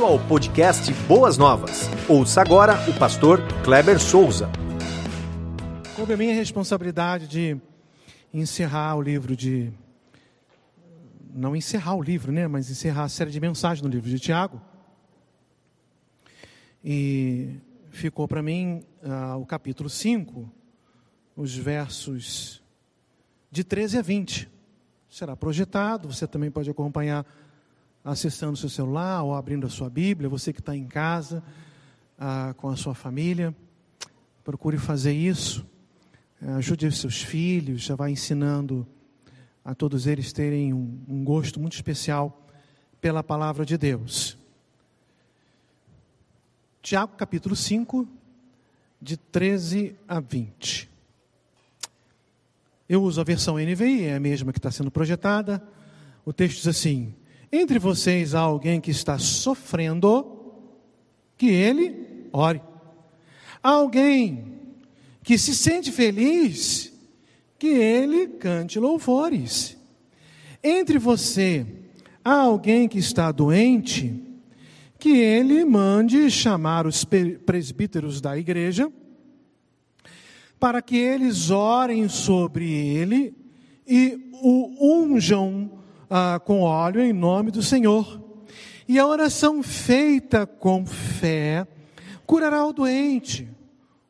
bem-vindo ao podcast Boas Novas. Ouça agora o pastor Kleber Souza. Coube a minha responsabilidade de encerrar o livro de. Não encerrar o livro, né? Mas encerrar a série de mensagens no livro de Tiago. E ficou para mim uh, o capítulo 5, os versos de 13 a 20. Será projetado, você também pode acompanhar acessando o seu celular ou abrindo a sua Bíblia, você que está em casa ah, com a sua família, procure fazer isso. Eh, ajude os seus filhos, já vai ensinando a todos eles terem um, um gosto muito especial pela palavra de Deus. Tiago capítulo 5, de 13 a 20. Eu uso a versão NVI, é a mesma que está sendo projetada. O texto diz assim: entre vocês há alguém que está sofrendo, que ele ore. Há alguém que se sente feliz, que ele cante louvores. Entre você há alguém que está doente, que ele mande chamar os presbíteros da igreja, para que eles orem sobre ele e o unjam ah, com óleo em nome do Senhor. E a oração feita com fé curará o doente.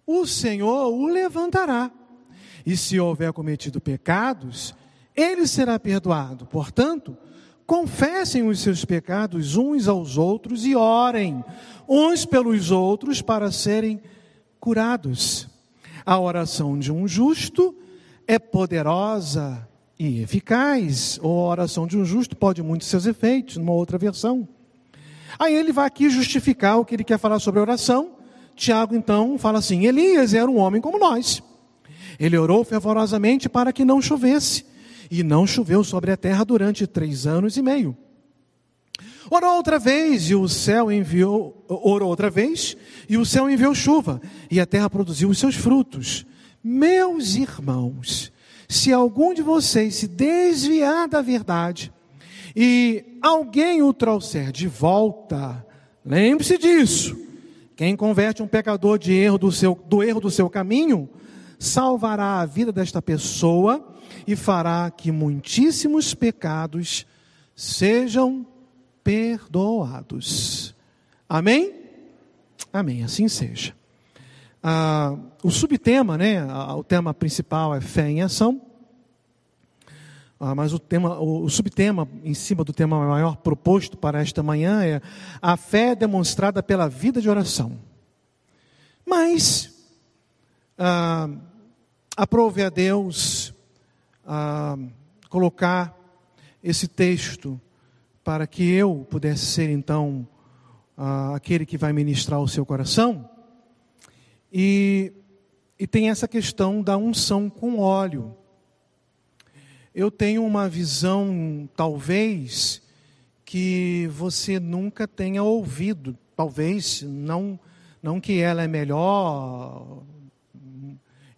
O Senhor o levantará. E se houver cometido pecados, ele será perdoado. Portanto, confessem os seus pecados uns aos outros e orem uns pelos outros para serem curados. A oração de um justo é poderosa e eficaz. Ou a oração de um justo pode muitos seus efeitos, numa outra versão. Aí ele vai aqui justificar o que ele quer falar sobre a oração. Tiago então fala assim: Elias era um homem como nós. Ele orou fervorosamente para que não chovesse, e não choveu sobre a terra durante três anos e meio. Orou outra vez e o céu enviou, orou outra vez e o céu enviou chuva e a terra produziu os seus frutos. Meus irmãos, se algum de vocês se desviar da verdade e alguém o trouxer de volta, lembre-se disso. Quem converte um pecador de erro do, seu, do erro do seu caminho, salvará a vida desta pessoa e fará que muitíssimos pecados sejam perdoados. Amém? Amém, assim seja. Ah, o subtema, né, o tema principal é fé em ação. Ah, mas o, tema, o, subtema em cima do tema maior proposto para esta manhã é a fé demonstrada pela vida de oração. Mas ah, aprove a Deus ah, colocar esse texto para que eu pudesse ser então ah, aquele que vai ministrar o seu coração. E, e tem essa questão da unção com óleo. Eu tenho uma visão, talvez, que você nunca tenha ouvido. Talvez, não, não que ela é melhor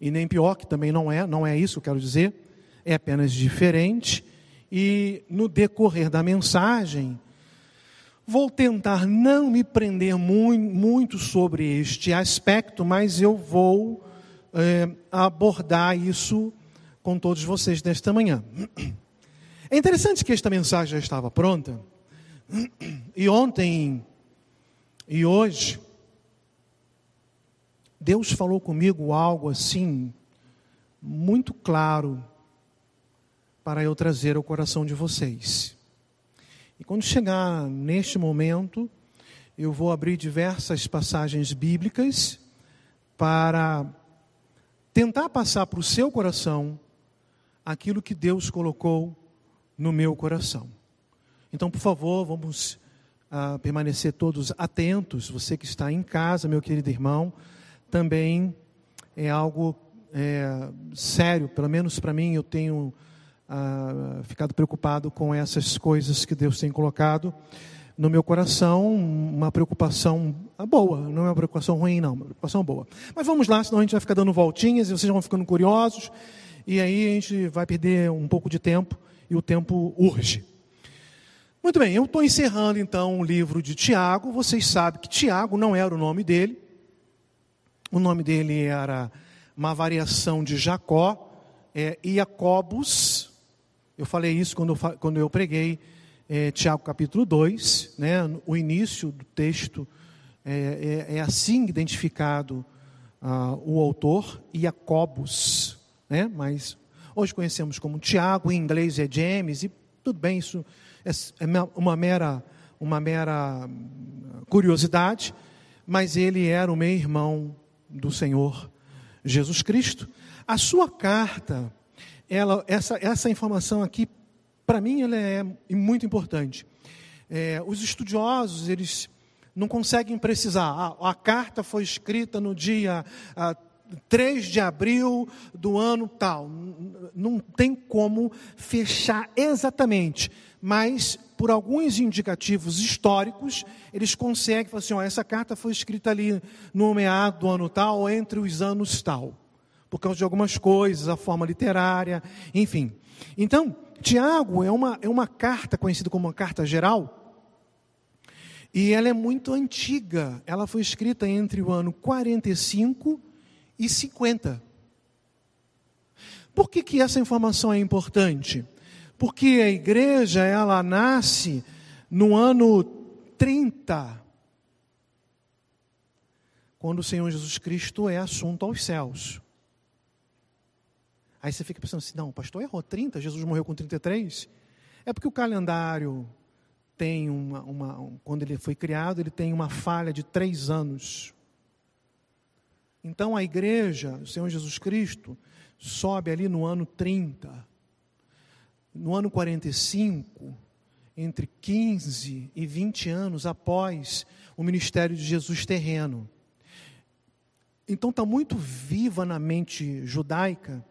e nem pior, que também não é, não é isso que eu quero dizer, é apenas diferente. E no decorrer da mensagem, Vou tentar não me prender muito sobre este aspecto, mas eu vou é, abordar isso com todos vocês nesta manhã. É interessante que esta mensagem já estava pronta, e ontem e hoje, Deus falou comigo algo assim, muito claro, para eu trazer ao coração de vocês. E quando chegar neste momento, eu vou abrir diversas passagens bíblicas para tentar passar para o seu coração aquilo que Deus colocou no meu coração. Então, por favor, vamos ah, permanecer todos atentos. Você que está em casa, meu querido irmão, também é algo é, sério, pelo menos para mim, eu tenho ah, ficado preocupado com essas coisas que Deus tem colocado no meu coração, uma preocupação boa, não é uma preocupação ruim, não, uma preocupação boa. Mas vamos lá, senão a gente vai ficar dando voltinhas e vocês vão ficando curiosos, e aí a gente vai perder um pouco de tempo, e o tempo urge. Muito bem, eu estou encerrando então o livro de Tiago. Vocês sabem que Tiago não era o nome dele. O nome dele era uma variação de Jacó, é, Iacobus. Eu falei isso quando eu, quando eu preguei é, Tiago capítulo 2, né, o início do texto é, é, é assim identificado ah, o autor, Iacobus, né, mas hoje conhecemos como Tiago, em inglês é James, e tudo bem, isso é, é uma mera, uma mera curiosidade, mas ele era o meu irmão do Senhor Jesus Cristo. A sua carta, ela, essa, essa informação aqui, para mim, ela é muito importante. É, os estudiosos, eles não conseguem precisar. A, a carta foi escrita no dia a, 3 de abril do ano tal. Não tem como fechar exatamente, mas por alguns indicativos históricos, eles conseguem falar assim: ó, essa carta foi escrita ali no meado do ano tal, ou entre os anos tal, por causa de algumas coisas, a forma literária, enfim. Então, Tiago é uma, é uma carta conhecida como uma carta geral, e ela é muito antiga. Ela foi escrita entre o ano 45 e 50. Por que, que essa informação é importante? Porque a igreja, ela nasce no ano 30, quando o Senhor Jesus Cristo é assunto aos céus. Aí você fica pensando assim, não, o pastor errou 30, Jesus morreu com 33. É porque o calendário tem uma, uma, quando ele foi criado, ele tem uma falha de três anos. Então a igreja, o Senhor Jesus Cristo, sobe ali no ano 30. No ano 45, entre 15 e 20 anos após o ministério de Jesus terreno. Então está muito viva na mente judaica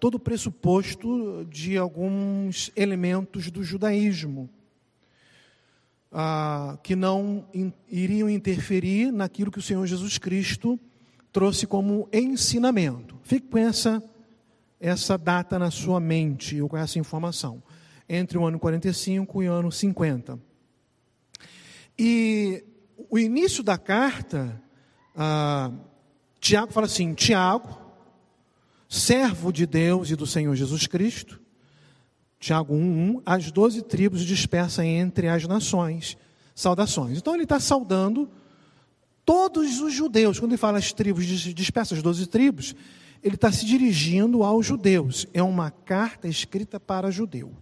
todo o pressuposto de alguns elementos do judaísmo que não in, iriam interferir naquilo que o Senhor Jesus Cristo trouxe como ensinamento. Fique com essa, essa data na sua mente, ou com essa informação, entre o ano 45 e o ano 50. E o início da carta, ah, Tiago fala assim: Tiago, servo de Deus e do Senhor Jesus Cristo, Tiago 1:1, as doze tribos dispersas entre as nações. Saudações. Então ele está saudando todos os judeus. Quando ele fala as tribos dispersas, as doze tribos, ele está se dirigindo aos judeus. É uma carta escrita para judeu.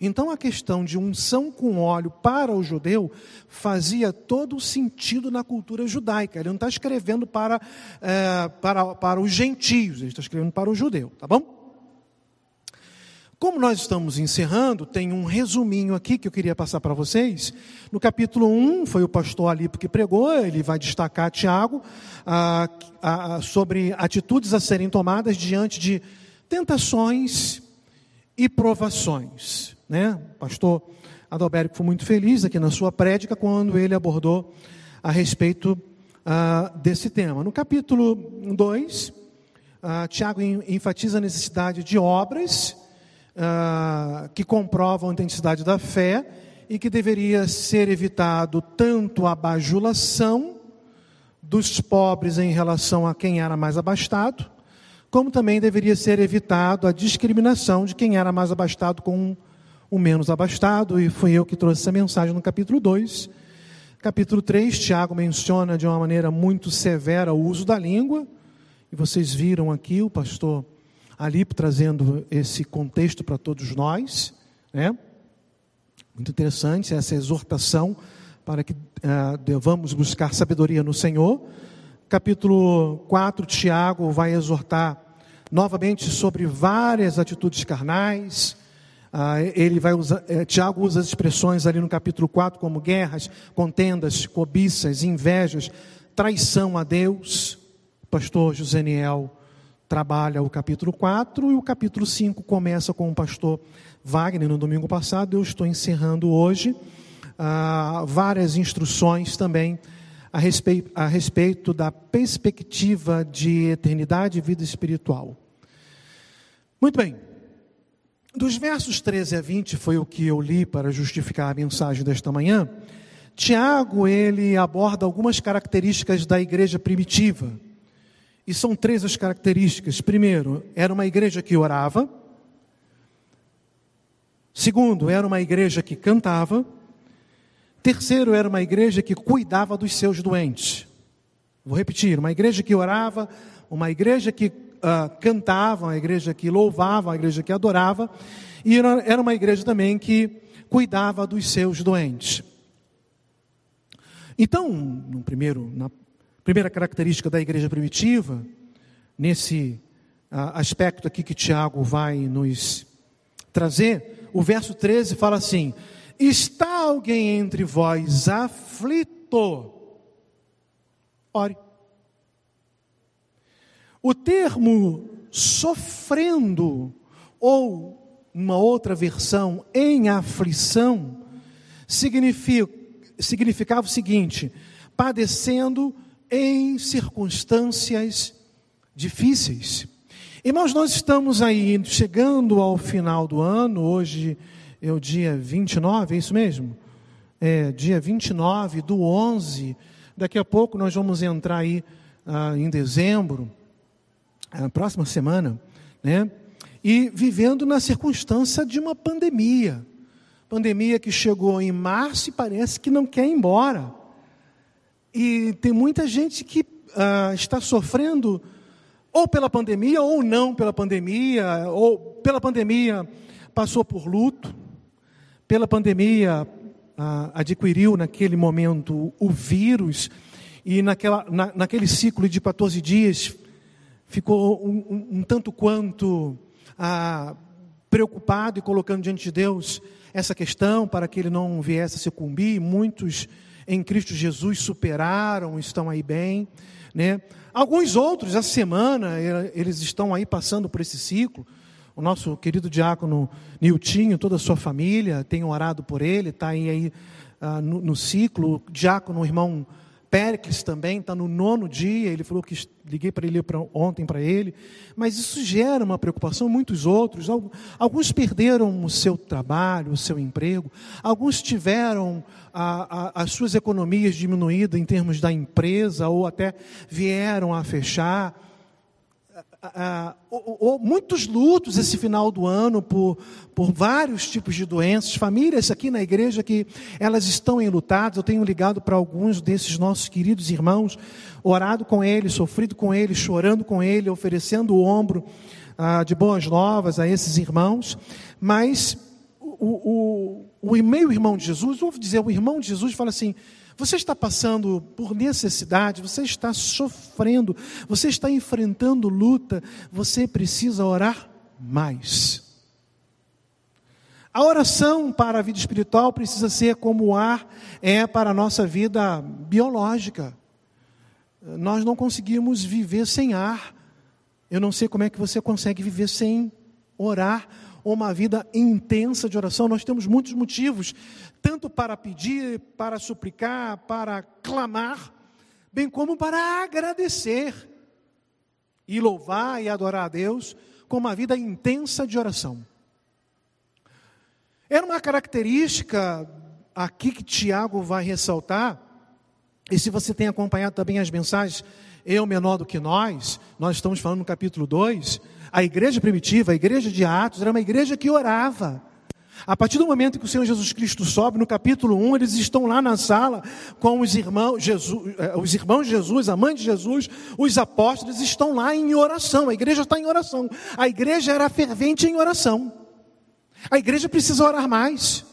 Então a questão de unção com óleo para o judeu fazia todo o sentido na cultura judaica. Ele não está escrevendo para, é, para, para os gentios, ele está escrevendo para o judeu, tá bom? Como nós estamos encerrando, tem um resuminho aqui que eu queria passar para vocês. No capítulo 1, foi o pastor Alipo que pregou, ele vai destacar Tiago ah, ah, sobre atitudes a serem tomadas diante de tentações e provações. Né? O pastor Adalberto foi muito feliz aqui na sua prédica quando ele abordou a respeito ah, desse tema. No capítulo 2, ah, Tiago enfatiza a necessidade de obras ah, que comprovam a intensidade da fé e que deveria ser evitado tanto a bajulação dos pobres em relação a quem era mais abastado, como também deveria ser evitado a discriminação de quem era mais abastado com o menos abastado, e fui eu que trouxe essa mensagem no capítulo 2. Capítulo 3, Tiago menciona de uma maneira muito severa o uso da língua, e vocês viram aqui o pastor ali trazendo esse contexto para todos nós, né? Muito interessante essa exortação para que uh, devamos buscar sabedoria no Senhor. Capítulo 4, Tiago vai exortar novamente sobre várias atitudes carnais. Uh, ele vai usar, uh, Tiago usa as expressões ali no capítulo 4 como guerras, contendas, cobiças, invejas, traição a Deus. O pastor Joseniel trabalha o capítulo 4 e o capítulo 5 começa com o pastor Wagner no domingo passado. Eu estou encerrando hoje ah, várias instruções também a respeito, a respeito da perspectiva de eternidade e vida espiritual. Muito bem. Dos versos 13 a 20 foi o que eu li para justificar a mensagem desta manhã. Tiago, ele aborda algumas características da igreja primitiva. E são três as características. Primeiro, era uma igreja que orava. Segundo, era uma igreja que cantava. Terceiro, era uma igreja que cuidava dos seus doentes. Vou repetir: uma igreja que orava, uma igreja que uh, cantava, uma igreja que louvava, uma igreja que adorava, e era uma igreja também que cuidava dos seus doentes. Então, no primeiro, na primeira característica da igreja primitiva, nesse uh, aspecto aqui que Tiago vai nos trazer, o verso 13 fala assim: Está alguém entre vós aflito? Ore. O termo sofrendo, ou uma outra versão, em aflição, significa, significava o seguinte: padecendo em circunstâncias difíceis. Irmãos, nós estamos aí chegando ao final do ano, hoje é o dia 29, é isso mesmo? É, dia 29 do 11. Daqui a pouco nós vamos entrar aí ah, em dezembro, a próxima semana, né? E vivendo na circunstância de uma pandemia. Pandemia que chegou em março e parece que não quer ir embora. E tem muita gente que ah, está sofrendo ou pela pandemia ou não pela pandemia, ou pela pandemia passou por luto, pela pandemia, ah, adquiriu naquele momento o vírus e naquela, na, naquele ciclo de 14 dias ficou um, um, um tanto quanto ah, preocupado e colocando diante de Deus essa questão para que ele não viesse a sucumbir. Muitos em Cristo Jesus superaram, estão aí bem. Né? Alguns outros, essa semana, eles estão aí passando por esse ciclo o nosso querido diácono Niltinho, toda a sua família, tem orado por ele, está aí, aí uh, no, no, ciclo. O diácono, o irmão Péricles também, está no nono dia, ele falou que liguei para ele pra, ontem para ele, mas isso gera uma preocupação, muitos outros, alguns perderam o seu trabalho, o seu emprego, alguns tiveram a, a, as suas economias diminuídas em termos da empresa, ou até vieram a fechar, ah, muitos lutos esse final do ano por, por vários tipos de doenças, famílias aqui na igreja que elas estão enlutadas. Eu tenho ligado para alguns desses nossos queridos irmãos, orado com eles, sofrido com eles, chorando com eles, oferecendo o ombro ah, de boas novas a esses irmãos. Mas o, o, o meio irmão de Jesus, ouvo dizer, o irmão de Jesus fala assim: você está passando por necessidade, você está sofrendo, você está enfrentando luta, você precisa orar mais. A oração para a vida espiritual precisa ser como o ar é para a nossa vida biológica. Nós não conseguimos viver sem ar. Eu não sei como é que você consegue viver sem orar uma vida intensa de oração. Nós temos muitos motivos, tanto para pedir, para suplicar, para clamar, bem como para agradecer e louvar e adorar a Deus com uma vida intensa de oração. Era uma característica aqui que Tiago vai ressaltar, e se você tem acompanhado também as mensagens, eu menor do que nós, nós estamos falando no capítulo 2, a igreja primitiva, a igreja de Atos, era uma igreja que orava. A partir do momento que o Senhor Jesus Cristo sobe, no capítulo 1, eles estão lá na sala com os irmãos, Jesus, eh, os irmãos Jesus, a mãe de Jesus, os apóstolos estão lá em oração. A igreja está em oração. A igreja era fervente em oração. A igreja precisa orar mais.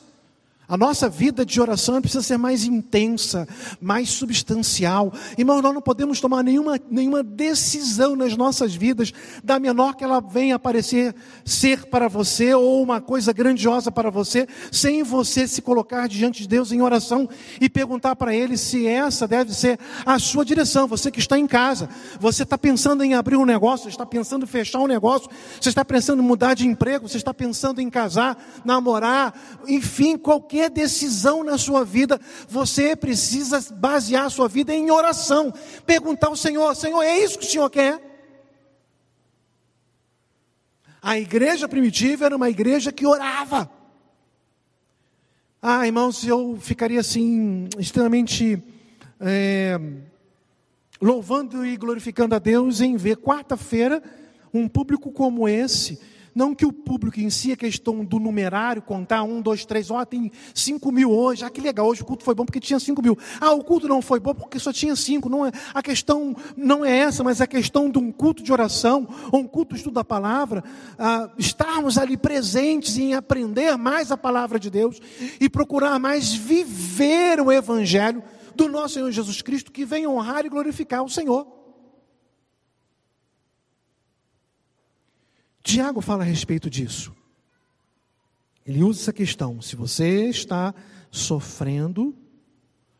A nossa vida de oração precisa ser mais intensa, mais substancial. Irmão, nós não podemos tomar nenhuma, nenhuma decisão nas nossas vidas, da menor que ela venha aparecer ser para você ou uma coisa grandiosa para você, sem você se colocar diante de Deus em oração e perguntar para Ele se essa deve ser a sua direção. Você que está em casa, você está pensando em abrir um negócio, você está pensando em fechar um negócio, você está pensando em mudar de emprego, você está pensando em casar, namorar, enfim, qualquer qualquer decisão na sua vida, você precisa basear a sua vida em oração. Perguntar ao Senhor: Senhor, é isso que o Senhor quer? A igreja primitiva era uma igreja que orava. Ah, irmãos, eu ficaria assim, extremamente é, louvando e glorificando a Deus em ver quarta-feira um público como esse não que o público em si, a questão do numerário, contar um, dois, três, ó, tem cinco mil hoje, ah, que legal, hoje o culto foi bom porque tinha cinco mil. Ah, o culto não foi bom porque só tinha cinco. Não é, a questão não é essa, mas a questão de um culto de oração, ou um culto de estudo da palavra, ah, estarmos ali presentes em aprender mais a palavra de Deus e procurar mais viver o Evangelho do nosso Senhor Jesus Cristo, que vem honrar e glorificar o Senhor. Tiago fala a respeito disso. Ele usa essa questão. Se você está sofrendo,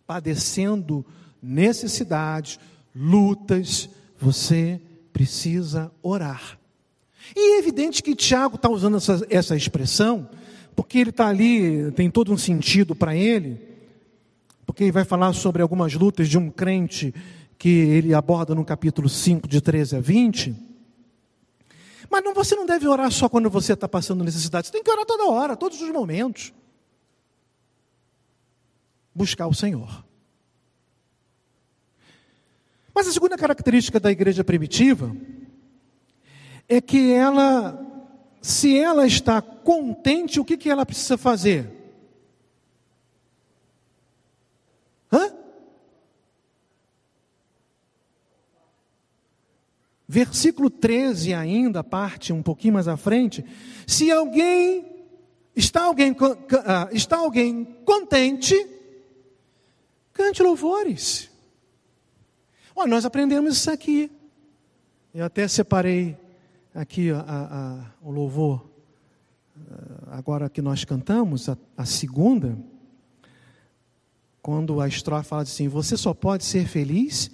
padecendo necessidades, lutas, você precisa orar. E é evidente que Tiago está usando essa, essa expressão, porque ele está ali, tem todo um sentido para ele, porque ele vai falar sobre algumas lutas de um crente que ele aborda no capítulo 5, de 13 a 20. Mas não, você não deve orar só quando você está passando necessidade, você tem que orar toda hora, todos os momentos. Buscar o Senhor. Mas a segunda característica da igreja primitiva é que ela, se ela está contente, o que, que ela precisa fazer? Versículo 13 ainda, parte um pouquinho mais à frente, se alguém está alguém ah, está alguém contente, cante louvores. Olha, nós aprendemos isso aqui. Eu até separei aqui a, a, a, o louvor, ah, agora que nós cantamos, a, segunda, quando a estrofe fala assim: Você só pode ser feliz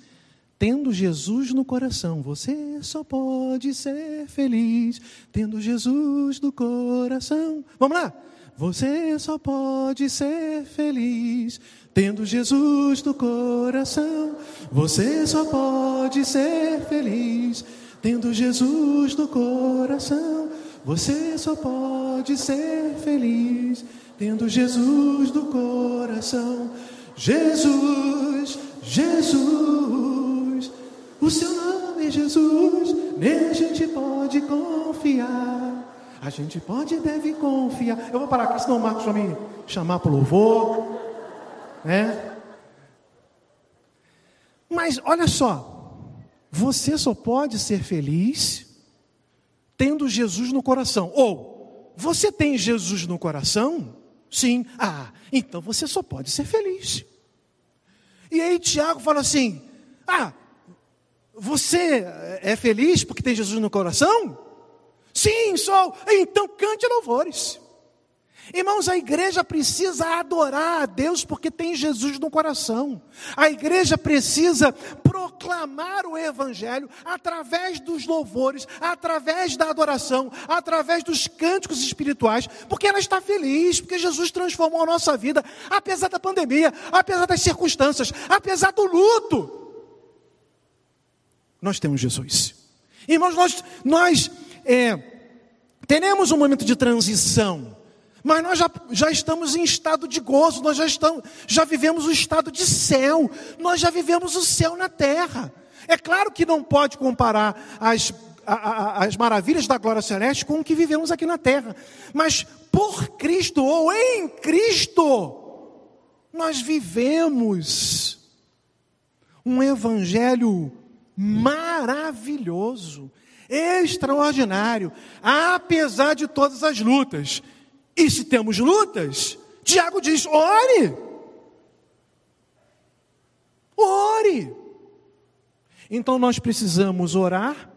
tendo Jesus no coração. Você só pode ser feliz tendo Jesus no coração. Vamos lá? Você só pode ser feliz tendo Jesus no coração. Você só pode ser feliz tendo Jesus no coração. Você só pode ser feliz tendo Jesus no coração. Jesus, Jesus. O seu nome Jesus, nele a gente pode confiar. A gente pode e deve confiar. Eu vou parar aqui, senão o Marcos vai me chamar para o louvor. Né? Mas olha só, você só pode ser feliz tendo Jesus no coração. Ou, você tem Jesus no coração? Sim. Ah, então você só pode ser feliz. E aí Tiago fala assim: Ah, você é feliz porque tem Jesus no coração? Sim, sou. Então cante louvores. Irmãos, a igreja precisa adorar a Deus porque tem Jesus no coração. A igreja precisa proclamar o Evangelho através dos louvores, através da adoração, através dos cânticos espirituais, porque ela está feliz, porque Jesus transformou a nossa vida, apesar da pandemia, apesar das circunstâncias, apesar do luto nós temos Jesus. Irmãos, nós, nós é, teremos um momento de transição, mas nós já, já estamos em estado de gozo, nós já, estamos, já vivemos o estado de céu, nós já vivemos o céu na terra. É claro que não pode comparar as, a, a, as maravilhas da glória celeste com o que vivemos aqui na terra, mas por Cristo ou em Cristo, nós vivemos um evangelho maravilhoso, extraordinário, apesar de todas as lutas. E se temos lutas, Tiago diz: ore, ore. Então nós precisamos orar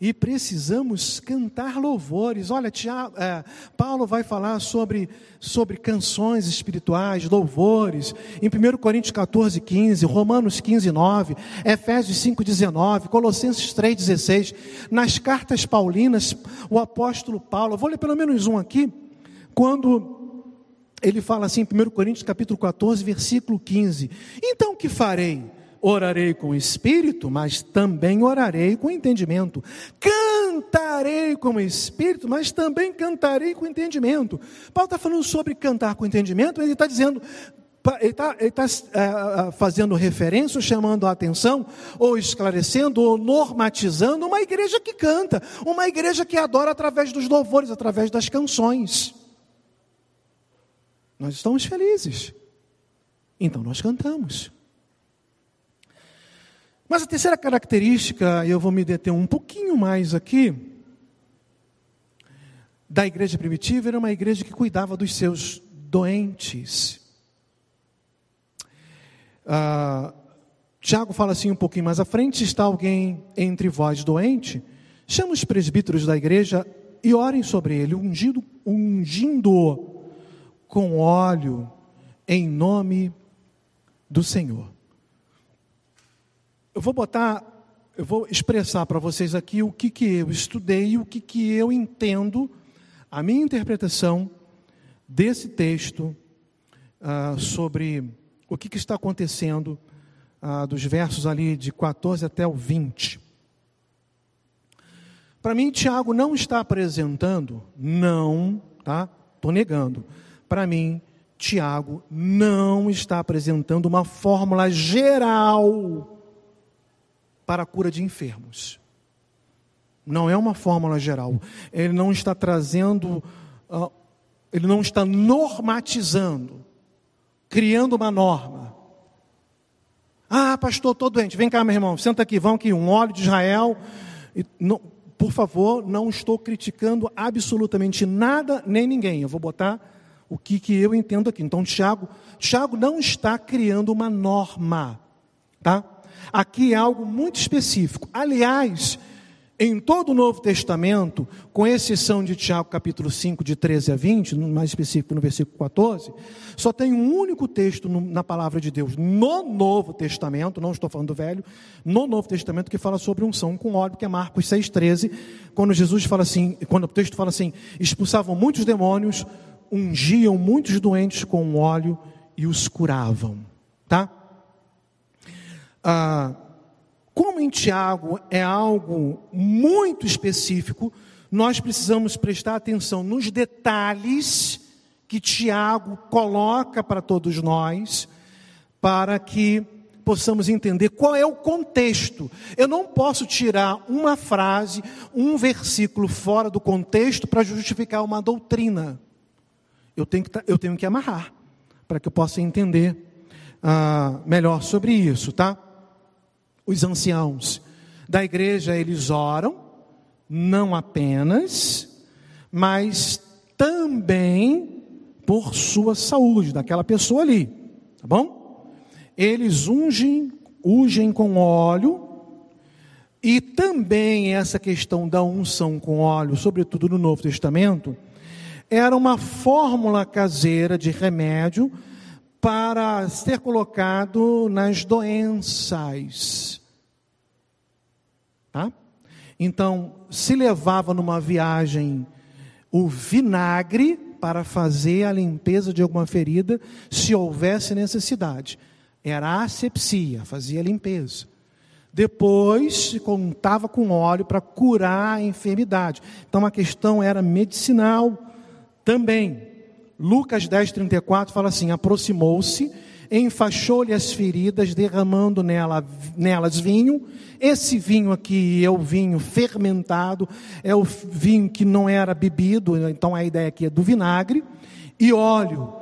e precisamos cantar louvores. Olha, Tiago, é, Paulo vai falar sobre, sobre canções espirituais, louvores, em 1 Coríntios 14, 15, Romanos 15, 9, Efésios 5, 19, Colossenses 3, 16. Nas cartas paulinas, o apóstolo Paulo, vou ler pelo menos um aqui, quando ele fala assim, em 1 Coríntios capítulo 14, versículo 15: Então o que farei? Orarei com espírito, mas também orarei com entendimento. cantarei com o espírito, mas também cantarei com entendimento. Paulo está falando sobre cantar com entendimento, ele está dizendo, ele está tá, fazendo referência, chamando a atenção, ou esclarecendo, ou normatizando uma igreja que canta, uma igreja que adora através dos louvores, através das canções. Nós estamos felizes, então nós cantamos. Mas a terceira característica, eu vou me deter um pouquinho mais aqui, da igreja primitiva, era uma igreja que cuidava dos seus doentes. Ah, Tiago fala assim um pouquinho mais à frente: está alguém entre vós doente? Chama os presbíteros da igreja e orem sobre ele, ungindo, ungindo com óleo em nome do Senhor. Eu vou botar, eu vou expressar para vocês aqui o que, que eu estudei, o que, que eu entendo, a minha interpretação desse texto uh, sobre o que, que está acontecendo uh, dos versos ali de 14 até o 20. Para mim, Tiago não está apresentando, não, tá? Estou negando. Para mim, Tiago não está apresentando uma fórmula geral para a cura de enfermos. Não é uma fórmula geral. Ele não está trazendo, uh, ele não está normatizando, criando uma norma. Ah, pastor, estou doente. Vem cá, meu irmão, senta aqui, vamos aqui, um óleo de Israel. E, não, por favor, não estou criticando absolutamente nada nem ninguém. Eu vou botar o que, que eu entendo aqui. Então, Tiago, Tiago não está criando uma norma, tá? Aqui é algo muito específico. Aliás, em todo o Novo Testamento, com exceção de Tiago capítulo 5, de 13 a 20, mais específico no versículo 14, só tem um único texto na palavra de Deus no Novo Testamento, não estou falando do Velho, no Novo Testamento que fala sobre unção com óleo, que é Marcos 6,13, quando Jesus fala assim, quando o texto fala assim, expulsavam muitos demônios, ungiam muitos doentes com óleo e os curavam. Tá? Ah, como em Tiago é algo muito específico, nós precisamos prestar atenção nos detalhes que Tiago coloca para todos nós, para que possamos entender qual é o contexto. Eu não posso tirar uma frase, um versículo fora do contexto para justificar uma doutrina. Eu tenho que, eu tenho que amarrar para que eu possa entender uh, melhor sobre isso, tá? Os anciãos da igreja, eles oram, não apenas, mas também por sua saúde, daquela pessoa ali, tá bom? Eles ungem, ungem com óleo, e também essa questão da unção com óleo, sobretudo no Novo Testamento, era uma fórmula caseira de remédio para ser colocado nas doenças. Então, se levava numa viagem o vinagre para fazer a limpeza de alguma ferida, se houvesse necessidade. Era asepsia, fazia limpeza. Depois contava com óleo para curar a enfermidade. Então a questão era medicinal também. Lucas 10, 34 fala assim: aproximou-se, enfaixou-lhe as feridas, derramando nela, nelas vinho. Esse vinho aqui é o vinho fermentado, é o vinho que não era bebido, então a ideia aqui é do vinagre, e óleo.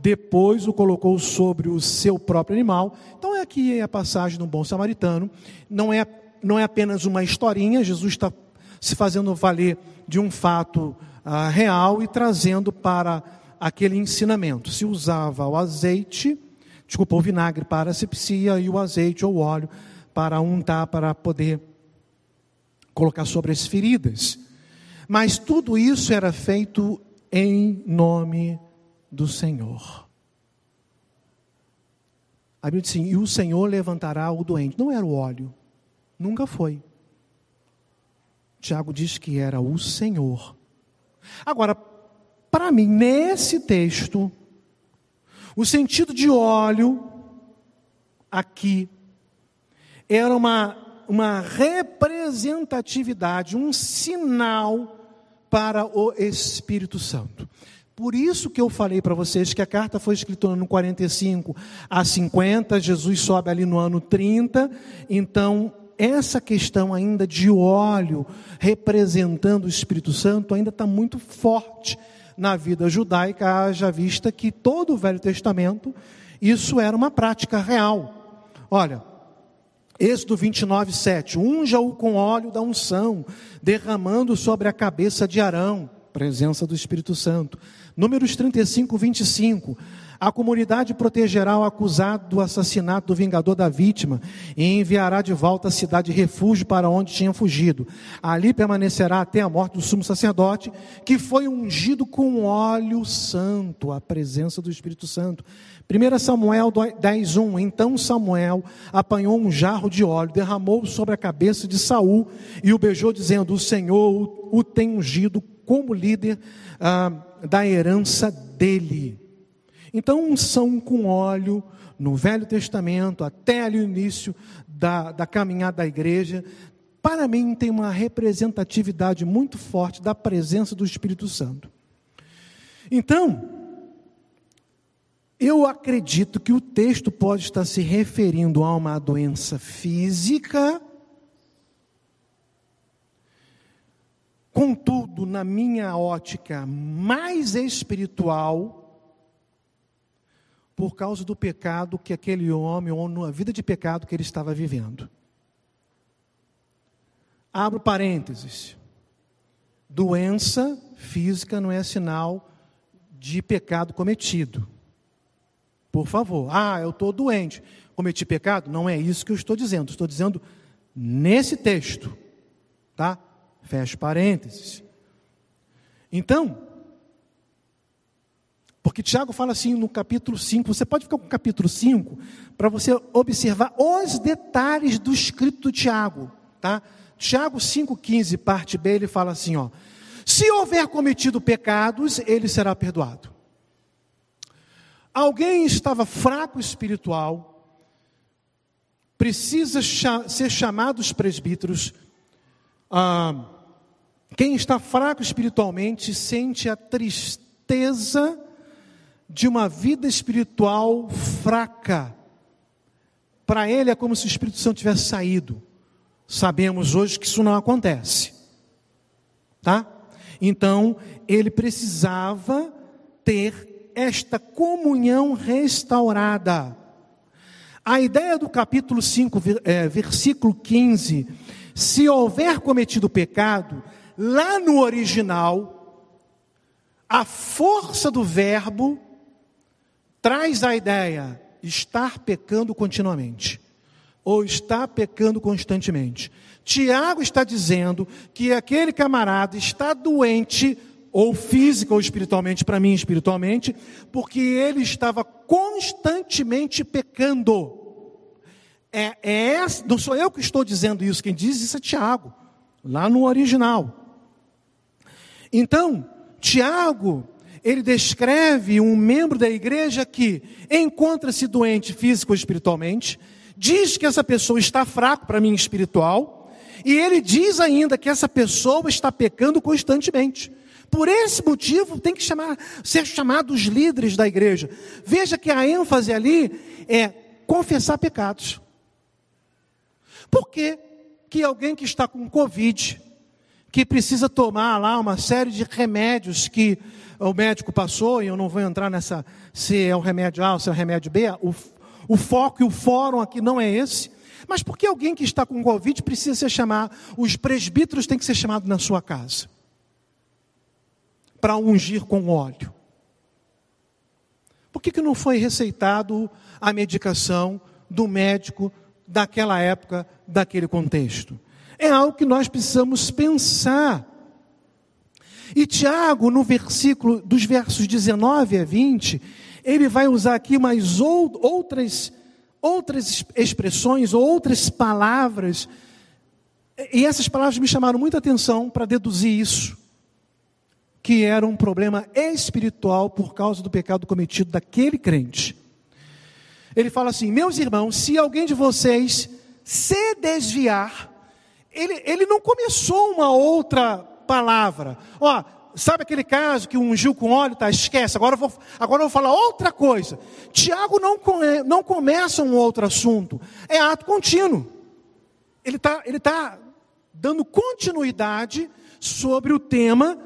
Depois o colocou sobre o seu próprio animal. Então é aqui a passagem do bom samaritano. Não é, não é apenas uma historinha, Jesus está se fazendo valer de um fato ah, real e trazendo para aquele ensinamento. Se usava o azeite, desculpa, o vinagre para a sepsia e o azeite ou óleo para untar, para poder colocar sobre as feridas. Mas tudo isso era feito em nome do Senhor. A Bíblia diz assim: e o Senhor levantará o doente. Não era o óleo, nunca foi. Tiago diz que era o Senhor. Agora, para mim, nesse texto, o sentido de óleo aqui era uma uma representatividade, um sinal para o Espírito Santo. Por isso que eu falei para vocês que a carta foi escrita no ano 45 a 50, Jesus sobe ali no ano 30, então essa questão ainda de óleo representando o Espírito Santo ainda está muito forte na vida judaica, haja vista que todo o Velho Testamento isso era uma prática real. Olha, Êxodo 29, 7. Unja-o com óleo da unção, derramando sobre a cabeça de Arão, presença do Espírito Santo. Números 35, 25. A comunidade protegerá o acusado do assassinato do vingador da vítima e enviará de volta a cidade de refúgio para onde tinha fugido. Ali permanecerá até a morte do sumo sacerdote, que foi ungido com óleo santo, a presença do Espírito Santo. 1 Samuel 10:1 Então Samuel apanhou um jarro de óleo, derramou sobre a cabeça de Saul e o beijou dizendo: "O Senhor o tem ungido como líder ah, da herança dele. Então, unção com óleo no Velho Testamento, até ali o início da, da caminhada da igreja, para mim tem uma representatividade muito forte da presença do Espírito Santo. Então, eu acredito que o texto pode estar se referindo a uma doença física Contudo, na minha ótica mais espiritual, por causa do pecado que aquele homem, ou na vida de pecado que ele estava vivendo. Abro parênteses. Doença física não é sinal de pecado cometido. Por favor. Ah, eu estou doente. Cometi pecado? Não é isso que eu estou dizendo. Estou dizendo nesse texto. Tá? Fecha parênteses. Então, porque Tiago fala assim no capítulo 5, você pode ficar com o capítulo 5 para você observar os detalhes do escrito do Tiago, tá? Tiago 5,15, parte B, ele fala assim: ó, se houver cometido pecados, ele será perdoado. Alguém estava fraco espiritual, precisa ser chamado os presbíteros, ah, quem está fraco espiritualmente sente a tristeza de uma vida espiritual fraca. Para ele é como se o Espírito Santo tivesse saído. Sabemos hoje que isso não acontece. Tá? Então, ele precisava ter esta comunhão restaurada. A ideia do capítulo 5, é, versículo 15: se houver cometido pecado, Lá no original, a força do verbo traz a ideia estar pecando continuamente ou estar pecando constantemente. Tiago está dizendo que aquele camarada está doente ou física ou espiritualmente, para mim espiritualmente, porque ele estava constantemente pecando. É, é, não sou eu que estou dizendo isso, quem diz isso é Tiago, lá no original. Então, Tiago, ele descreve um membro da igreja que encontra-se doente físico ou espiritualmente, diz que essa pessoa está fraco para mim espiritual, e ele diz ainda que essa pessoa está pecando constantemente. Por esse motivo, tem que chamar, ser chamados líderes da igreja. Veja que a ênfase ali é confessar pecados. Por que, que alguém que está com Covid, que precisa tomar lá uma série de remédios que o médico passou, e eu não vou entrar nessa se é o remédio A ou se é o remédio B, o, o foco e o fórum aqui não é esse. Mas por que alguém que está com Covid precisa ser chamado, os presbíteros têm que ser chamados na sua casa? Para ungir com óleo. Por que, que não foi receitado a medicação do médico daquela época, daquele contexto? É algo que nós precisamos pensar. E Tiago, no versículo, dos versos 19 a 20, ele vai usar aqui mais outras, outras expressões, outras palavras, e essas palavras me chamaram muita atenção para deduzir isso, que era um problema espiritual por causa do pecado cometido daquele crente. Ele fala assim: Meus irmãos, se alguém de vocês se desviar, ele, ele não começou uma outra palavra. Ó, sabe aquele caso que ungiu com óleo, tá? Esquece, agora eu vou, agora eu vou falar outra coisa. Tiago não, não começa um outro assunto, é ato contínuo. Ele está ele tá dando continuidade sobre o tema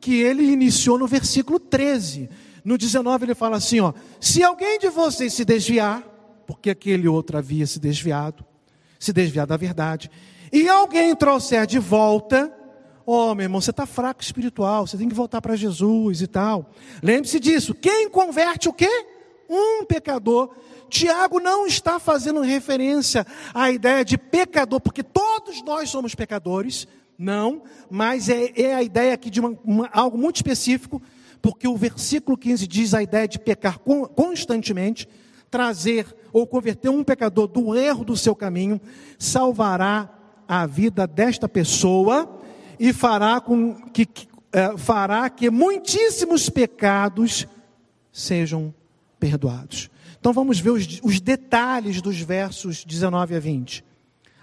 que ele iniciou no versículo 13. No 19 ele fala assim: ó, se alguém de vocês se desviar, porque aquele outro havia se desviado, se desviar da verdade, e alguém trouxer de volta, oh, meu irmão, você está fraco espiritual, você tem que voltar para Jesus e tal. Lembre-se disso, quem converte o quê? Um pecador. Tiago não está fazendo referência à ideia de pecador, porque todos nós somos pecadores, não, mas é, é a ideia aqui de uma, uma, algo muito específico, porque o versículo 15 diz a ideia de pecar constantemente, trazer ou converter um pecador do erro do seu caminho, salvará a vida desta pessoa e fará com que, é, fará que muitíssimos pecados sejam perdoados. Então vamos ver os, os detalhes dos versos 19 a 20.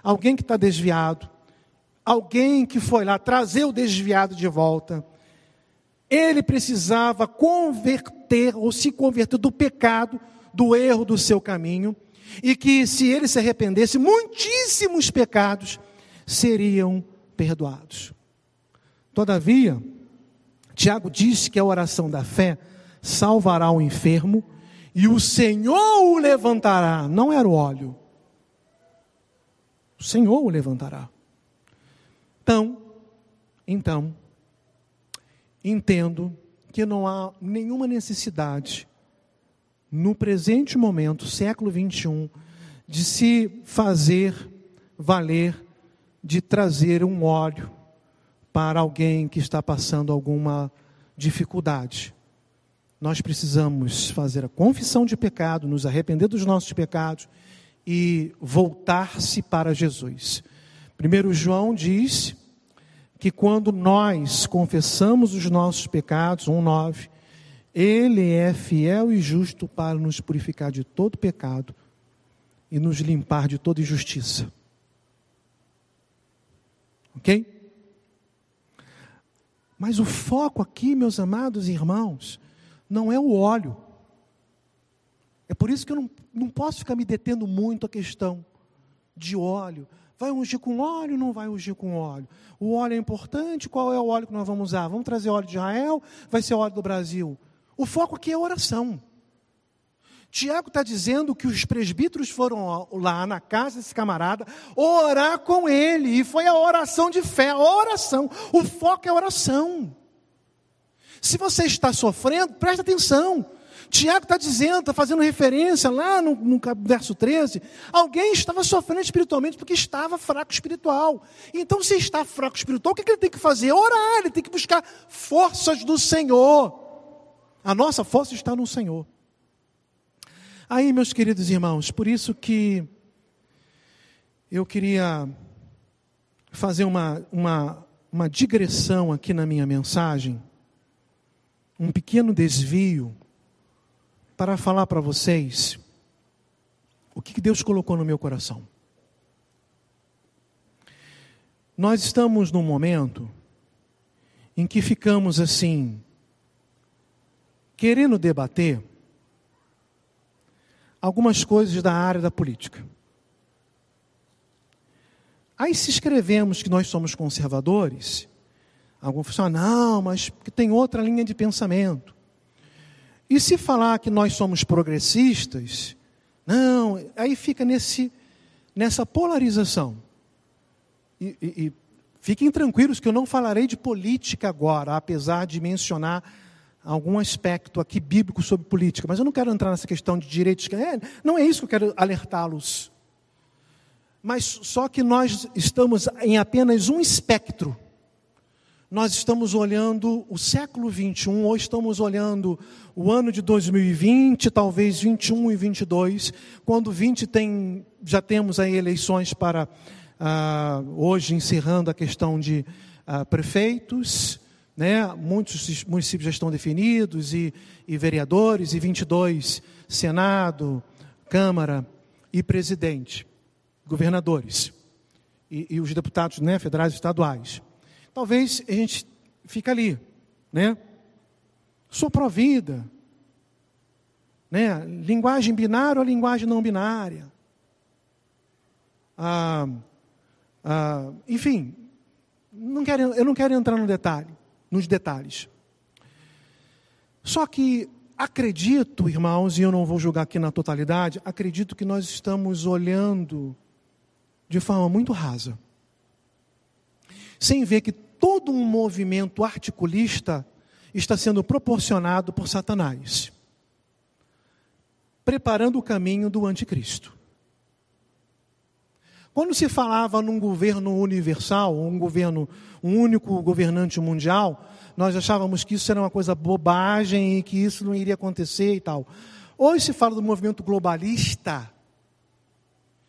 Alguém que está desviado, alguém que foi lá trazer o desviado de volta, ele precisava converter ou se converter do pecado, do erro do seu caminho, e que se ele se arrependesse, muitíssimos pecados seriam perdoados. Todavia, Tiago diz que a oração da fé salvará o enfermo e o Senhor o levantará. Não era o óleo. O Senhor o levantará. Então, então, entendo que não há nenhuma necessidade no presente momento, século 21, de se fazer valer de trazer um óleo para alguém que está passando alguma dificuldade. Nós precisamos fazer a confissão de pecado, nos arrepender dos nossos pecados e voltar-se para Jesus. Primeiro João diz que quando nós confessamos os nossos pecados, 1:9, ele é fiel e justo para nos purificar de todo pecado e nos limpar de toda injustiça. OK? Mas o foco aqui, meus amados irmãos, não é o óleo. É por isso que eu não, não posso ficar me detendo muito a questão de óleo. Vai ungir com óleo ou não vai ungir com óleo? O óleo é importante, qual é o óleo que nós vamos usar? Vamos trazer óleo de Israel? Vai ser óleo do Brasil? O foco aqui é oração. Tiago está dizendo que os presbíteros foram lá na casa desse camarada orar com ele, e foi a oração de fé, a oração. O foco é a oração. Se você está sofrendo, preste atenção. Tiago está dizendo, está fazendo referência lá no, no, verso 13, alguém estava sofrendo espiritualmente porque estava fraco espiritual. Então, se está fraco espiritual, o que, que ele tem que fazer? Orar, ele tem que buscar forças do Senhor. A nossa força está no Senhor. Aí, meus queridos irmãos, por isso que eu queria fazer uma, uma, uma digressão aqui na minha mensagem, um pequeno desvio para falar para vocês o que Deus colocou no meu coração. Nós estamos num momento em que ficamos assim, querendo debater algumas coisas da área da política. Aí se escrevemos que nós somos conservadores, alguns falam, não, mas que tem outra linha de pensamento. E se falar que nós somos progressistas, não, aí fica nesse, nessa polarização. E, e, e fiquem tranquilos que eu não falarei de política agora, apesar de mencionar algum aspecto aqui bíblico sobre política, mas eu não quero entrar nessa questão de direitos. É, não é isso que eu quero alertá-los. Mas só que nós estamos em apenas um espectro nós estamos olhando o século 21, ou estamos olhando o ano de 2020, talvez 21 e 22, quando 20 tem, já temos aí eleições para, ah, hoje encerrando a questão de ah, prefeitos, né? muitos municípios já estão definidos, e, e vereadores, e 22, Senado, Câmara e presidente. governadores e, e os deputados né, federais e estaduais. Talvez a gente fique ali, né? Sou pró-vida, né? Linguagem binária ou linguagem não binária. Ah, ah, enfim, não quero, eu não quero entrar no detalhe, nos detalhes. Só que acredito, irmãos, e eu não vou julgar aqui na totalidade, acredito que nós estamos olhando de forma muito rasa, sem ver que todo um movimento articulista está sendo proporcionado por Satanás, preparando o caminho do anticristo. Quando se falava num governo universal, um governo, um único governante mundial, nós achávamos que isso era uma coisa bobagem e que isso não iria acontecer e tal. Hoje se fala do movimento globalista.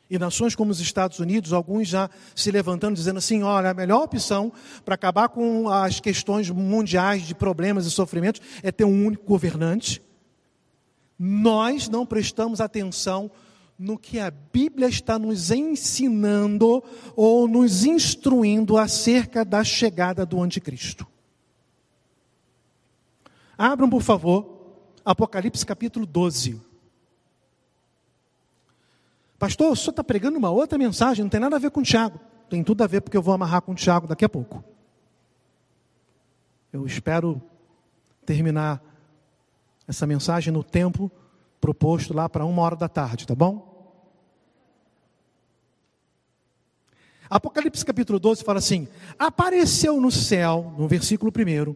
E nações como os Estados Unidos, alguns já se levantando, dizendo assim: olha, a melhor opção para acabar com as questões mundiais de problemas e sofrimentos é ter um único governante. Nós não prestamos atenção no que a Bíblia está nos ensinando ou nos instruindo acerca da chegada do Anticristo. Abram, por favor, Apocalipse capítulo 12. Pastor, o senhor está pregando uma outra mensagem, não tem nada a ver com o Tiago. Tem tudo a ver porque eu vou amarrar com o Tiago daqui a pouco. Eu espero terminar essa mensagem no tempo proposto lá para uma hora da tarde, tá bom? Apocalipse capítulo 12 fala assim: Apareceu no céu, no versículo 1,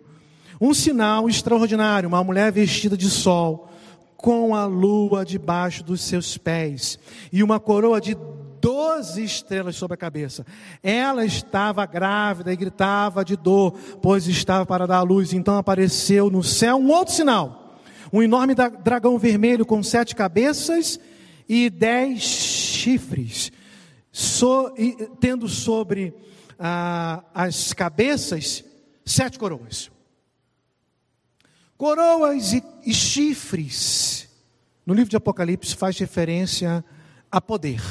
um sinal extraordinário, uma mulher vestida de sol, com a lua debaixo dos seus pés, e uma coroa de doze estrelas sobre a cabeça. Ela estava grávida e gritava de dor, pois estava para dar a luz. Então apareceu no céu um outro sinal um enorme dragão vermelho com sete cabeças e dez chifres, so, e, tendo sobre ah, as cabeças sete coroas. Coroas e, e chifres, no livro de Apocalipse faz referência a poder.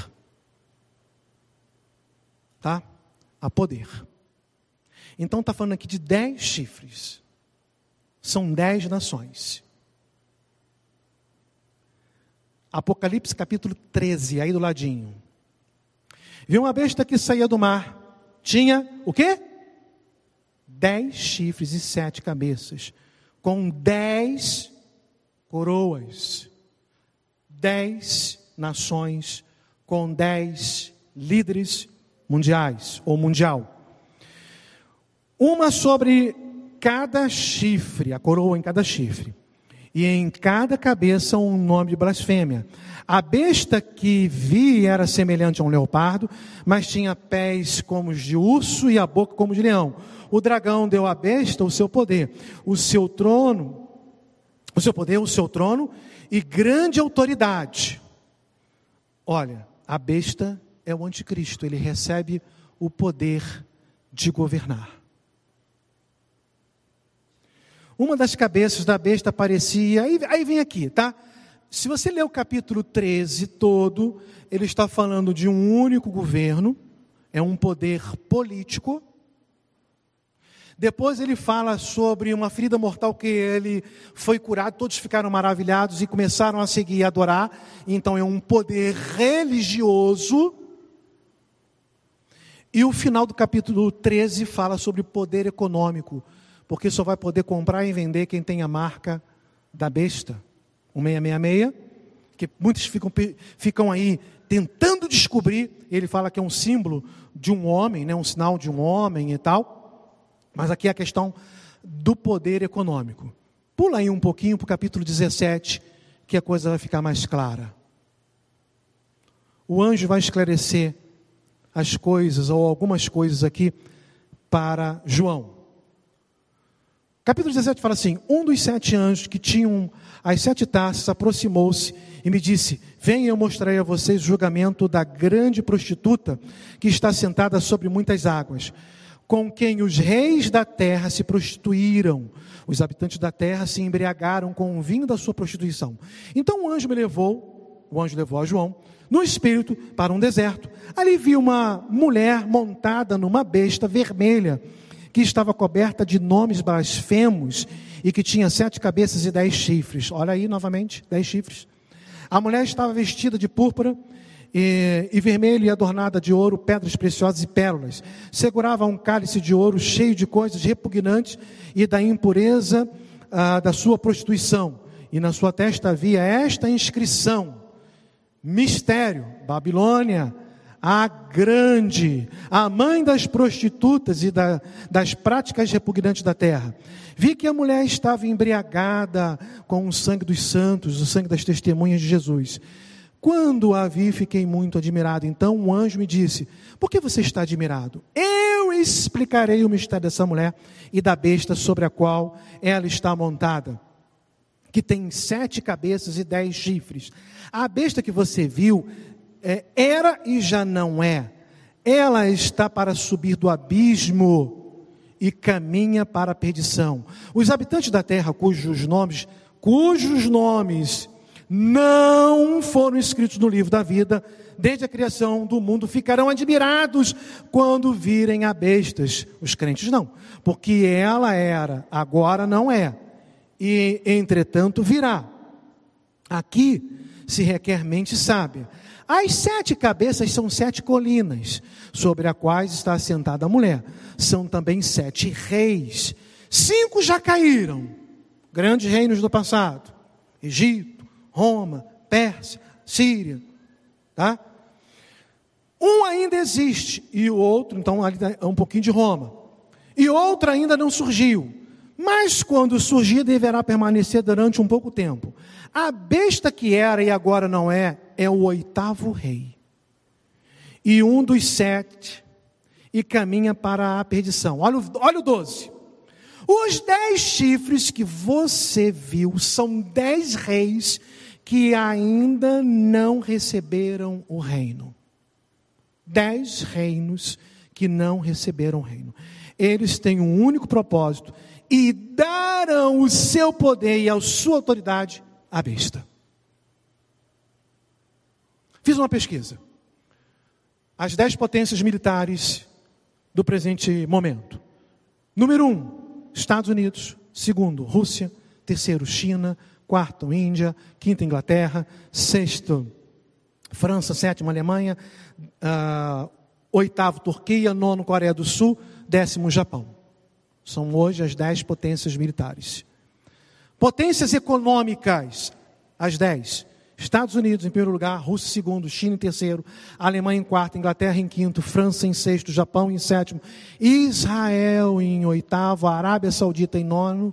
Tá? A poder. Então está falando aqui de dez chifres. São dez nações. Apocalipse capítulo 13, aí do ladinho. Viu uma besta que saía do mar. Tinha o quê? Dez chifres e sete cabeças. Com dez coroas. Dez nações. Com dez líderes mundiais ou mundial. Uma sobre cada chifre, a coroa em cada chifre e em cada cabeça um nome de blasfêmia. A besta que vi era semelhante a um leopardo, mas tinha pés como os de urso e a boca como de leão. O dragão deu à besta o seu poder, o seu trono, o seu poder, o seu trono e grande autoridade. Olha, a besta é o anticristo, ele recebe o poder de governar. Uma das cabeças da besta parecia. Aí, aí vem aqui, tá? Se você ler o capítulo 13 todo, ele está falando de um único governo, é um poder político. Depois ele fala sobre uma ferida mortal que ele foi curado, todos ficaram maravilhados e começaram a seguir e adorar. Então é um poder religioso. E o final do capítulo 13 fala sobre poder econômico porque só vai poder comprar e vender quem tem a marca da besta, o 666, que muitos ficam, ficam aí tentando descobrir, ele fala que é um símbolo de um homem, né, um sinal de um homem e tal, mas aqui é a questão do poder econômico. Pula aí um pouquinho para o capítulo 17, que a coisa vai ficar mais clara. O anjo vai esclarecer as coisas, ou algumas coisas aqui, para João. Capítulo 17 fala assim: Um dos sete anjos que tinham as sete taças aproximou-se e me disse: Venha, eu mostrarei a vocês o julgamento da grande prostituta que está sentada sobre muitas águas, com quem os reis da terra se prostituíram. Os habitantes da terra se embriagaram com o vinho da sua prostituição. Então o anjo me levou, o anjo levou a João, no espírito para um deserto. Ali viu uma mulher montada numa besta vermelha, que estava coberta de nomes blasfemos e que tinha sete cabeças e dez chifres. Olha aí novamente, dez chifres. A mulher estava vestida de púrpura e, e, vermelho e adornada de ouro, pedras preciosas e pérolas. Segurava um cálice de ouro cheio de coisas repugnantes e da impureza ah, da sua prostituição. E na sua testa havia esta inscrição: Mistério, Babilônia, a grande, a mãe das prostitutas e da, das práticas repugnantes da terra. Vi que a mulher estava embriagada com o sangue dos santos, o sangue das testemunhas de Jesus. Quando a vi, fiquei muito admirado. Então um anjo me disse: Por que você está admirado? Eu explicarei o mistério dessa mulher e da besta sobre a qual ela está montada, que tem sete cabeças e dez chifres. A besta que você viu é, era e já não é. Ela está para subir do abismo e caminha para a perdição. Os habitantes da terra, cujos nomes, cujos nomes não foram escritos no livro da vida, desde a criação do mundo, ficarão admirados quando virem a bestas. Os crentes não, porque ela era, agora não é, e entretanto virá. Aqui se requer mente sábia. As sete cabeças são sete colinas, sobre as quais está assentada a mulher. São também sete reis. Cinco já caíram, grandes reinos do passado: Egito, Roma, Pérsia, Síria. Tá? Um ainda existe, e o outro, então, ali é um pouquinho de Roma. E outro ainda não surgiu. Mas quando surgir, deverá permanecer durante um pouco tempo. A besta que era e agora não é, é o oitavo rei. E um dos sete, e caminha para a perdição. Olha, olha o doze. Os dez chifres que você viu são dez reis que ainda não receberam o reino. Dez reinos que não receberam o reino. Eles têm um único propósito e darão o seu poder e a sua autoridade à besta. Fiz uma pesquisa. As dez potências militares do presente momento. Número um, Estados Unidos. Segundo, Rússia. Terceiro, China. Quarto, Índia. Quinto, Inglaterra. Sexto, França. Sétimo, Alemanha. Uh, oitavo, Turquia. Nono, Coreia do Sul. Décimo, Japão. São hoje as dez potências militares. Potências econômicas, as dez. Estados Unidos em primeiro lugar, Rússia em segundo, China em terceiro, Alemanha em quarto, Inglaterra em quinto, França em sexto, Japão em sétimo, Israel em oitavo, Arábia Saudita em nono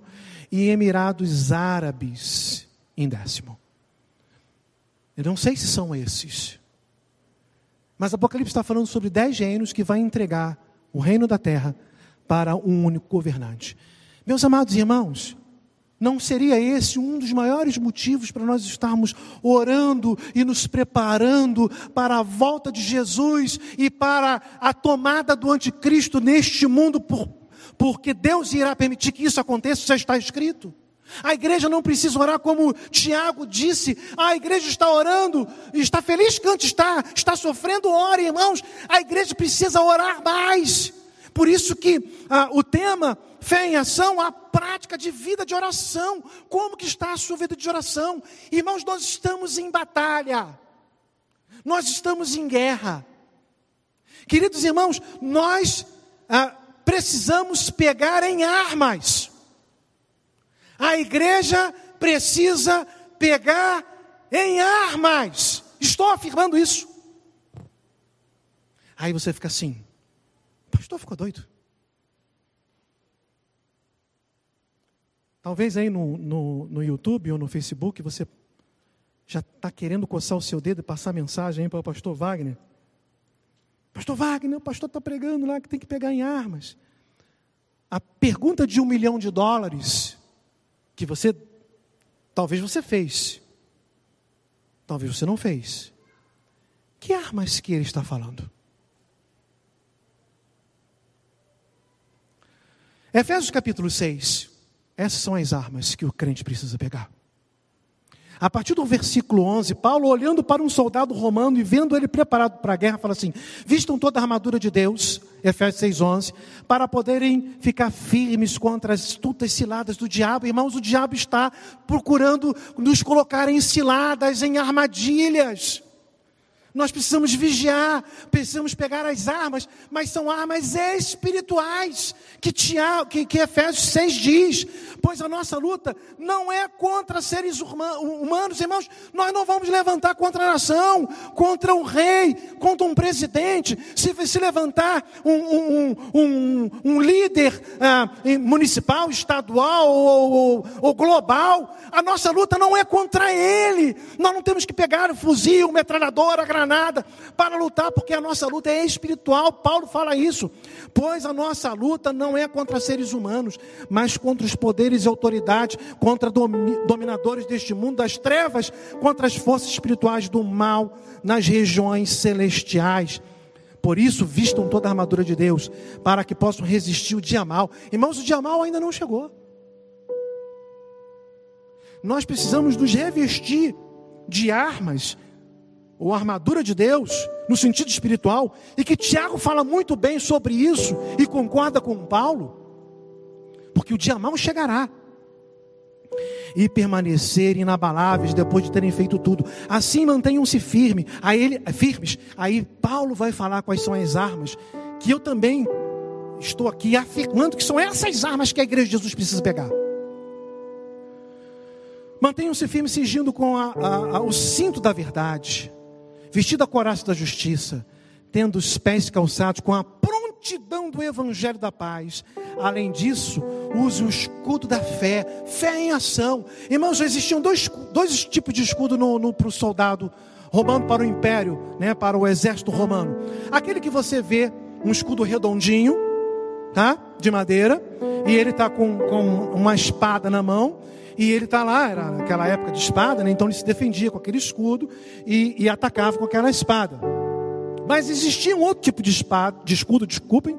e Emirados Árabes em décimo. Eu não sei se são esses, mas Apocalipse está falando sobre dez reinos que vai entregar o reino da terra para um único governante. Meus amados irmãos, não seria esse um dos maiores motivos para nós estarmos orando e nos preparando para a volta de Jesus e para a tomada do anticristo neste mundo, por, porque Deus irá permitir que isso aconteça, já está escrito. A igreja não precisa orar como Tiago disse. A igreja está orando, está feliz que antes está, está sofrendo, ora, irmãos. A igreja precisa orar mais. Por isso que ah, o tema fé em ação, a prática de vida de oração. Como que está a sua vida de oração? Irmãos, nós estamos em batalha. Nós estamos em guerra. Queridos irmãos, nós ah, precisamos pegar em armas. A igreja precisa pegar em armas. Estou afirmando isso. Aí você fica assim: pastor ficou doido. Talvez aí no, no, no YouTube ou no Facebook você já está querendo coçar o seu dedo e passar mensagem para o pastor Wagner. Pastor Wagner, o pastor está pregando lá que tem que pegar em armas. A pergunta de um milhão de dólares que você, talvez você fez, talvez você não fez. Que armas que ele está falando? Efésios capítulo 6. Essas são as armas que o crente precisa pegar. A partir do versículo 11, Paulo, olhando para um soldado romano e vendo ele preparado para a guerra, fala assim: Vistam toda a armadura de Deus, Efésios 6,11, para poderem ficar firmes contra as astutas ciladas do diabo. Irmãos, o diabo está procurando nos colocar em ciladas, em armadilhas. Nós precisamos vigiar, precisamos pegar as armas, mas são armas espirituais, que, Tiago, que, que Efésios 6 diz. Pois a nossa luta não é contra seres humanos, irmãos. Nós não vamos levantar contra a nação, contra um rei, contra um presidente. Se, se levantar um, um, um, um líder ah, municipal, estadual ou, ou, ou global, a nossa luta não é contra ele. Nós não temos que pegar o fuzil, metralhadora, granada nada para lutar, porque a nossa luta é espiritual. Paulo fala isso. Pois a nossa luta não é contra seres humanos, mas contra os poderes e autoridades, contra dominadores deste mundo das trevas, contra as forças espirituais do mal nas regiões celestiais. Por isso, vistam toda a armadura de Deus, para que possam resistir o dia mal. Irmãos, o dia mal ainda não chegou. Nós precisamos nos revestir de armas ou armadura de Deus, no sentido espiritual, e que Tiago fala muito bem sobre isso e concorda com Paulo, porque o dia mal chegará. E permanecer inabaláveis depois de terem feito tudo. Assim mantenham-se firme, ele, firmes. Aí Paulo vai falar quais são as armas que eu também estou aqui afirmando que são essas armas que a igreja de Jesus precisa pegar. Mantenham-se firmes, sigindo com a, a, a, o cinto da verdade vestido a coraça da justiça, tendo os pés calçados com a prontidão do evangelho da paz. Além disso, use o escudo da fé, fé em ação. Irmãos, existiam dois, dois tipos de escudo no, no, para o soldado romano, para o império, né, para o exército romano. Aquele que você vê, um escudo redondinho, tá? de madeira, e ele está com, com uma espada na mão, e ele está lá, era naquela época de espada, né? então ele se defendia com aquele escudo e, e atacava com aquela espada. Mas existia um outro tipo de, espada, de escudo, desculpem,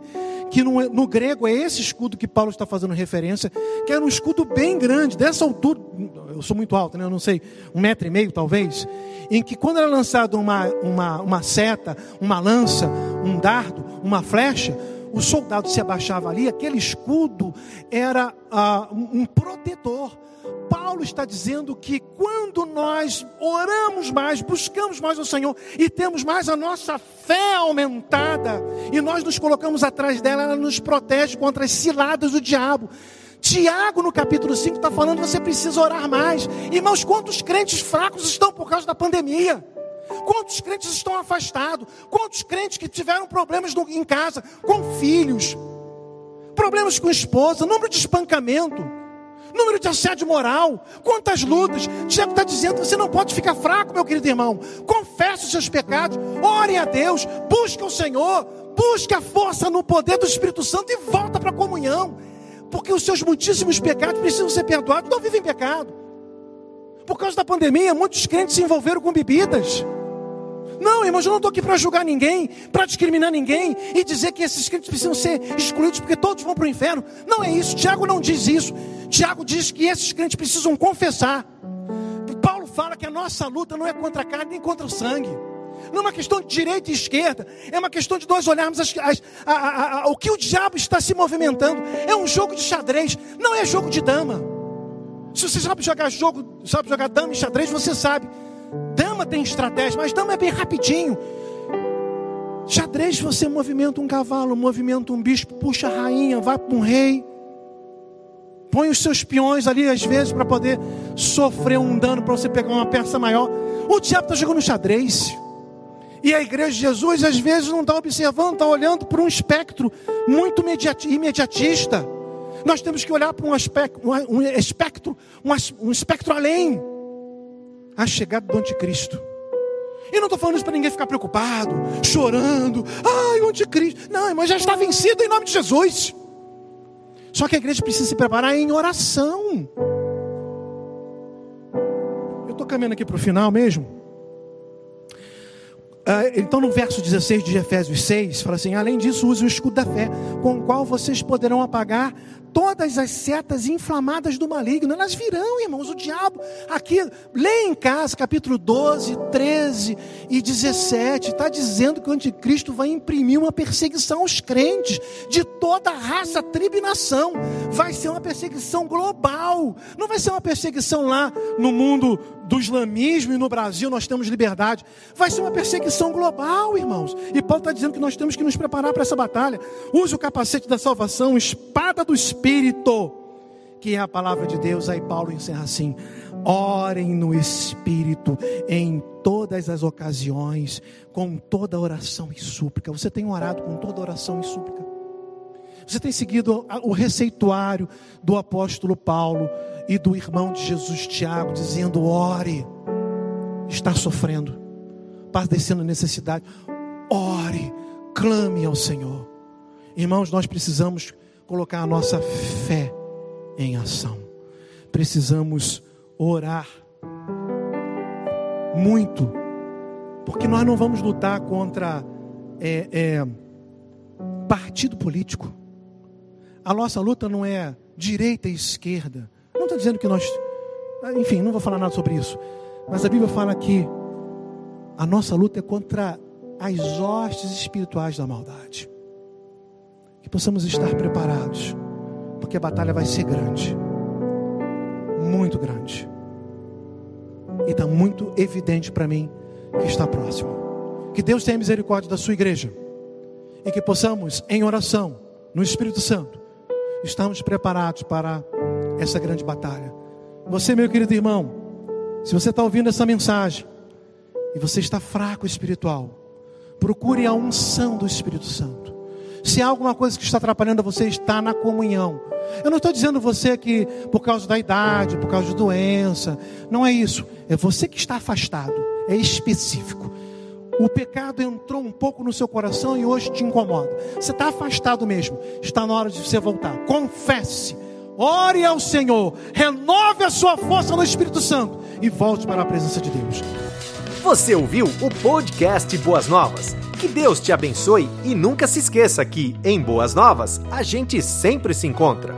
que no, no, grego é esse escudo que Paulo está fazendo referência, que era um escudo bem grande, dessa altura, eu sou muito alto, né? eu não sei, um metro e meio talvez, em que quando era lançado uma, uma, uma seta, uma lança, um dardo, uma flecha, o soldado se abaixava ali, aquele escudo era ah, um protetor Paulo está dizendo que quando nós oramos mais, buscamos mais o Senhor e temos mais a nossa fé aumentada e nós nos colocamos atrás dela, ela nos protege contra as ciladas do diabo. Tiago, no capítulo 5, está falando você precisa orar mais. Irmãos, quantos crentes fracos estão por causa da pandemia? Quantos crentes estão afastados? Quantos crentes que tiveram problemas no, em casa, com filhos, problemas com esposa, número de espancamento? número de assédio moral, quantas lutas. Tiago está dizendo: você não pode ficar fraco, meu querido irmão. Confesse os seus pecados, ore a Deus, busque o Senhor, busque a força no poder do Espírito Santo e volta para a comunhão. Porque os seus muitíssimos pecados precisam ser perdoados. Não vivem pecado. Por causa da pandemia, muitos crentes se envolveram com bebidas. Não, irmãos, eu não estou aqui para julgar ninguém, para discriminar ninguém e dizer que esses crentes precisam ser excluídos porque todos vão para o inferno. Não é isso. Tiago não diz isso. Tiago diz que esses crentes precisam confessar. Paulo fala que a nossa luta não é contra a carne nem contra o sangue. Não é uma questão de direita e esquerda, é uma questão de nós olharmos as, as, a, a, a, o que o diabo está se movimentando. É um jogo de xadrez, não é jogo de dama. Se você sabe jogar jogo, sabe jogar dama e xadrez, você sabe. Dama tem estratégia, mas dama é bem rapidinho. Xadrez você movimenta um cavalo, movimenta um bispo, puxa a rainha, vai para um rei. Põe os seus peões ali, às vezes, para poder sofrer um dano, para você pegar uma peça maior. O diabo está jogando xadrez. E a igreja de Jesus, às vezes, não está observando, está olhando para um espectro muito imediatista. Nós temos que olhar para um, um espectro, um espectro além a chegada do anticristo. E não estou falando isso para ninguém ficar preocupado, chorando. Ai, o anticristo. Não, mas já está vencido em nome de Jesus. Só que a igreja precisa se preparar em oração. Eu estou caminhando aqui para o final mesmo. Ah, então, no verso 16 de Efésios 6, fala assim: além disso, use o escudo da fé, com o qual vocês poderão apagar todas as setas inflamadas do maligno, elas virão, irmãos, o diabo, aqui, lê em casa, capítulo 12, 13 e 17, está dizendo que o anticristo vai imprimir uma perseguição aos crentes, de toda a raça, tribo e nação, vai ser uma perseguição global, não vai ser uma perseguição lá no mundo do islamismo e no Brasil nós temos liberdade, vai ser uma perseguição global, irmãos, e Paulo está dizendo que nós temos que nos preparar para essa batalha, use o capacete da salvação, espada do Espírito, Espírito, que é a palavra de Deus. Aí Paulo encerra assim: orem no Espírito em todas as ocasiões, com toda oração e súplica. Você tem orado com toda oração e súplica? Você tem seguido o receituário do apóstolo Paulo e do irmão de Jesus Tiago, dizendo: ore, está sofrendo, padecendo necessidade, ore, clame ao Senhor. Irmãos, nós precisamos colocar a nossa fé em ação. Precisamos orar muito, porque nós não vamos lutar contra é, é, partido político. A nossa luta não é direita e esquerda. Não estou dizendo que nós. Enfim, não vou falar nada sobre isso. Mas a Bíblia fala que a nossa luta é contra as hostes espirituais da maldade que possamos estar preparados, porque a batalha vai ser grande, muito grande, e está muito evidente para mim que está próximo. Que Deus tenha misericórdia da sua igreja e que possamos, em oração, no Espírito Santo, estarmos preparados para essa grande batalha. Você, meu querido irmão, se você está ouvindo essa mensagem e você está fraco espiritual, procure a unção do Espírito Santo. Se há alguma coisa que está atrapalhando você, está na comunhão. Eu não estou dizendo você que por causa da idade, por causa de doença. Não é isso. É você que está afastado. É específico. O pecado entrou um pouco no seu coração e hoje te incomoda. Você está afastado mesmo. Está na hora de você voltar. Confesse. Ore ao Senhor. Renove a sua força no Espírito Santo. E volte para a presença de Deus. Você ouviu o podcast Boas Novas? Que Deus te abençoe e nunca se esqueça que, em Boas Novas, a gente sempre se encontra.